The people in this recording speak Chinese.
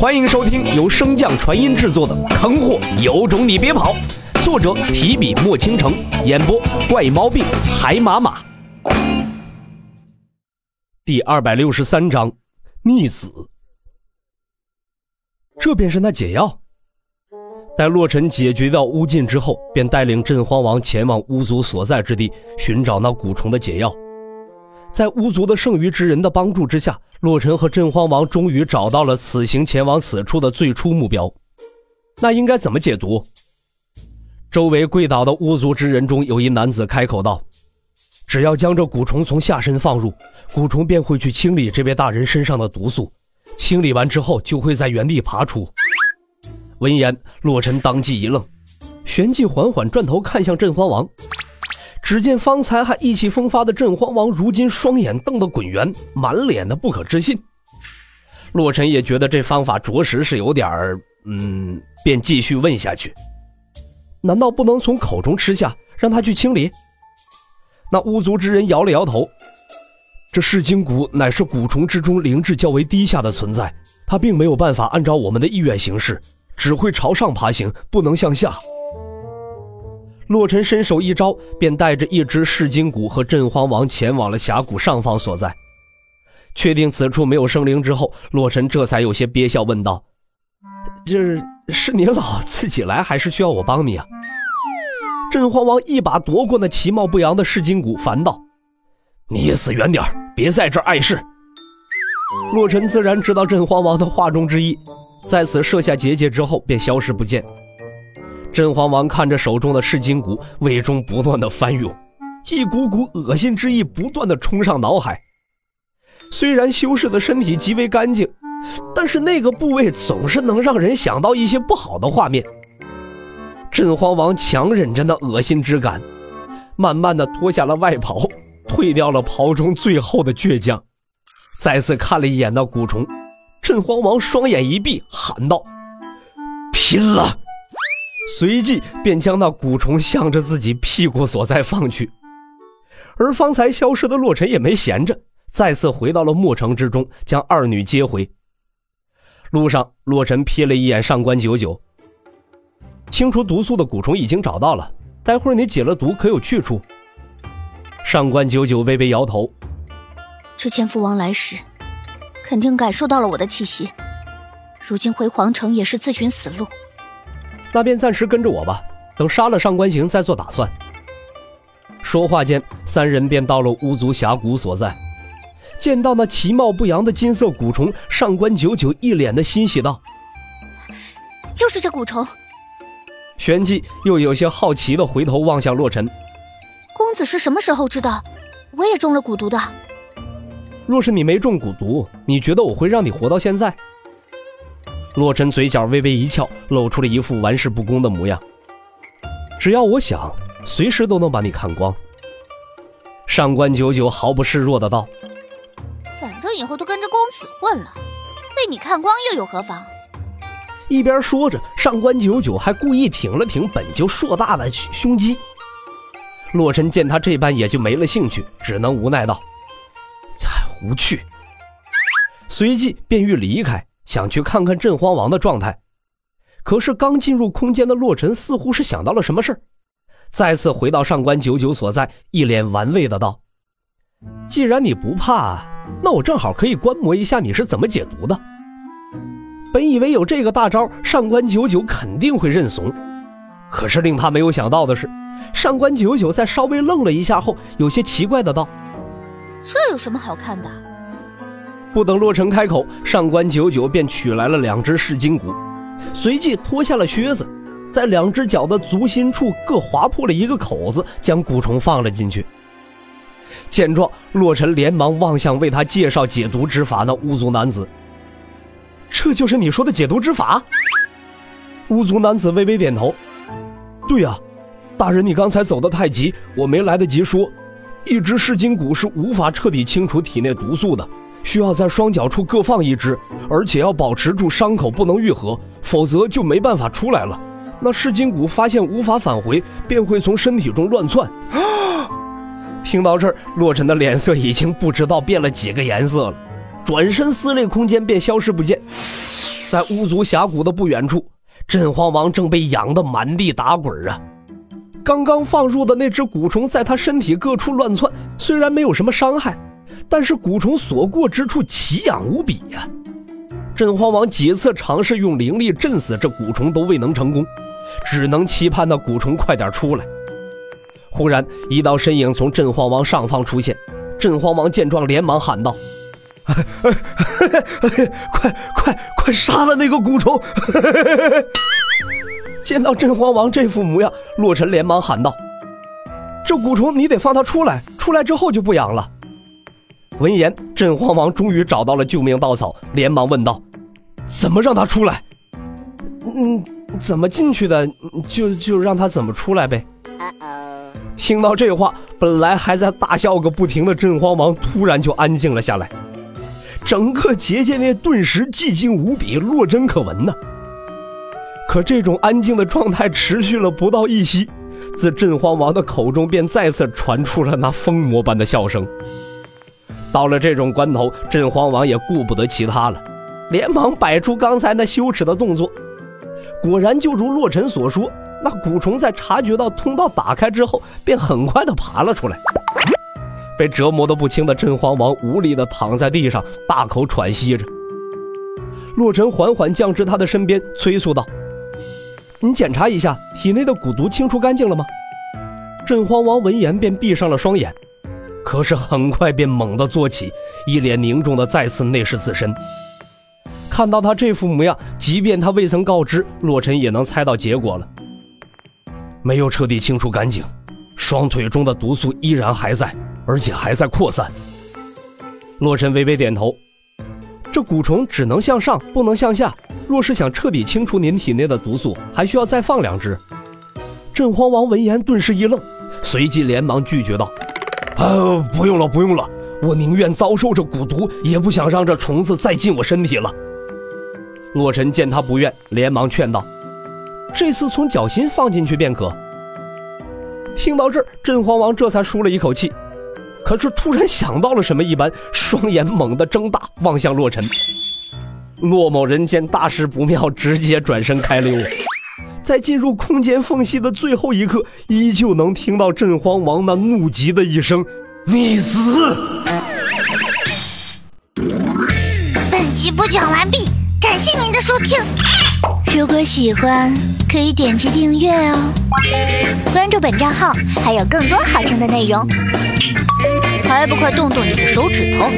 欢迎收听由升降传音制作的《坑货有种你别跑》，作者提笔墨倾城，演播怪猫病海马马。第二百六十三章，逆子。这便是那解药。待洛尘解决掉巫禁之后，便带领镇荒王前往巫族所在之地，寻找那蛊虫的解药。在巫族的剩余之人的帮助之下，洛尘和镇荒王终于找到了此行前往此处的最初目标。那应该怎么解毒？周围跪倒的巫族之人中，有一男子开口道：“只要将这蛊虫从下身放入，蛊虫便会去清理这位大人身上的毒素。清理完之后，就会在原地爬出。”闻言，洛尘当即一愣，旋即缓缓转头看向镇荒王。只见方才还意气风发的镇荒王，如今双眼瞪得滚圆，满脸的不可置信。洛尘也觉得这方法着实是有点儿……嗯，便继续问下去：“难道不能从口中吃下，让他去清理？”那巫族之人摇了摇头：“这噬精蛊乃是蛊虫之中灵智较为低下的存在，它并没有办法按照我们的意愿行事，只会朝上爬行，不能向下。”洛尘伸手一招，便带着一只噬金蛊和镇荒王前往了峡谷上方所在。确定此处没有生灵之后，洛尘这才有些憋笑，问道：“这是您老自己来，还是需要我帮你啊？”镇荒王一把夺过那其貌不扬的噬金蛊，烦道：“你死远点别在这碍事。”洛尘自然知道镇荒王的话中之意，在此设下结界之后，便消失不见。镇荒王看着手中的噬金蛊，胃中不断的翻涌，一股股恶心之意不断的冲上脑海。虽然修士的身体极为干净，但是那个部位总是能让人想到一些不好的画面。镇荒王强忍着那恶心之感，慢慢的脱下了外袍，褪掉了袍中最后的倔强，再次看了一眼那蛊虫，镇荒王双眼一闭，喊道：“拼了！”随即便将那蛊虫向着自己屁股所在放去，而方才消失的洛尘也没闲着，再次回到了墨城之中，将二女接回。路上，洛尘瞥了一眼上官九九，清除毒素的蛊虫已经找到了，待会儿你解了毒可有去处？上官九九微微摇头，之前父王来时，肯定感受到了我的气息，如今回皇城也是自寻死路。那便暂时跟着我吧，等杀了上官行再做打算。说话间，三人便到了巫族峡谷所在。见到那其貌不扬的金色蛊虫，上官九九一脸的欣喜道：“就是这蛊虫。”旋即又有些好奇的回头望向洛尘：“公子是什么时候知道我也中了蛊毒的？若是你没中蛊毒，你觉得我会让你活到现在？”洛尘嘴角微微一翘，露出了一副玩世不恭的模样。只要我想，随时都能把你看光。上官九九毫不示弱的道：“反正以后都跟着公子混了，被你看光又有何妨？”一边说着，上官九九还故意挺了挺本就硕大的胸肌。洛尘见他这般，也就没了兴趣，只能无奈道：“无趣。”随即便欲离开。想去看看镇荒王的状态，可是刚进入空间的洛尘似乎是想到了什么事再次回到上官九九所在，一脸玩味的道：“既然你不怕，那我正好可以观摩一下你是怎么解毒的。”本以为有这个大招，上官九九肯定会认怂，可是令他没有想到的是，上官九九在稍微愣了一下后，有些奇怪的道：“这有什么好看的？”不等洛尘开口，上官九九便取来了两只噬金蛊，随即脱下了靴子，在两只脚的足心处各划破了一个口子，将蛊虫放了进去。见状，洛尘连忙望向为他介绍解毒之法的巫族男子：“这就是你说的解毒之法？”巫族男子微微点头：“对呀，大人，你刚才走得太急，我没来得及说，一只噬金蛊是无法彻底清除体内毒素的。”需要在双脚处各放一只，而且要保持住伤口不能愈合，否则就没办法出来了。那噬金蛊发现无法返回，便会从身体中乱窜。听到这儿，洛尘的脸色已经不知道变了几个颜色了，转身撕裂空间便消失不见。在巫族峡谷的不远处，镇荒王正被痒得满地打滚啊！刚刚放入的那只蛊虫在他身体各处乱窜，虽然没有什么伤害，但是蛊虫所过之处奇痒无比呀！镇荒王几次尝试用灵力震死这蛊虫都未能成功，只能期盼那蛊虫快点出来。忽然，一道身影从镇荒王上方出现，镇荒王见状连忙喊道：“快快快杀了那个蛊虫！”见到镇荒王这副模样，洛尘连忙喊道：“这蛊虫你得放它出来，出来之后就不痒了。”闻言，镇荒王终于找到了救命稻草，连忙问道：“怎么让他出来？”“嗯，怎么进去的，就就让他怎么出来呗。”听到这话，本来还在大笑个不停的镇荒王突然就安静了下来，整个结界内顿时寂静无比，落针可闻呢。可这种安静的状态持续了不到一息，自镇荒王的口中便再次传出了那疯魔般的笑声。到了这种关头，镇荒王也顾不得其他了，连忙摆出刚才那羞耻的动作。果然，就如洛尘所说，那蛊虫在察觉到通道打开之后，便很快的爬了出来。被折磨的不轻的镇荒王无力的躺在地上，大口喘息着。洛尘缓缓降至他的身边，催促道。你检查一下体内的蛊毒清除干净了吗？镇荒王闻言便闭上了双眼，可是很快便猛地坐起，一脸凝重的再次内视自身。看到他这副模样，即便他未曾告知，洛尘也能猜到结果了。没有彻底清除干净，双腿中的毒素依然还在，而且还在扩散。洛尘微微点头，这蛊虫只能向上，不能向下。若是想彻底清除您体内的毒素，还需要再放两只。镇荒王闻言顿时一愣，随即连忙拒绝道：“啊，不用了，不用了，我宁愿遭受这蛊毒，也不想让这虫子再进我身体了。”洛尘见他不愿，连忙劝道：“这次从脚心放进去便可。”听到这儿，镇荒王这才舒了一口气，可是突然想到了什么一般，双眼猛地睁大，望向洛尘。骆某人见大事不妙，直接转身开溜。在进入空间缝隙的最后一刻，依旧能听到镇荒王那怒极的一声“逆子”。本集播讲完毕，感谢您的收听。如果喜欢，可以点击订阅哦，关注本账号还有更多好听的内容。还不快动动你的手指头！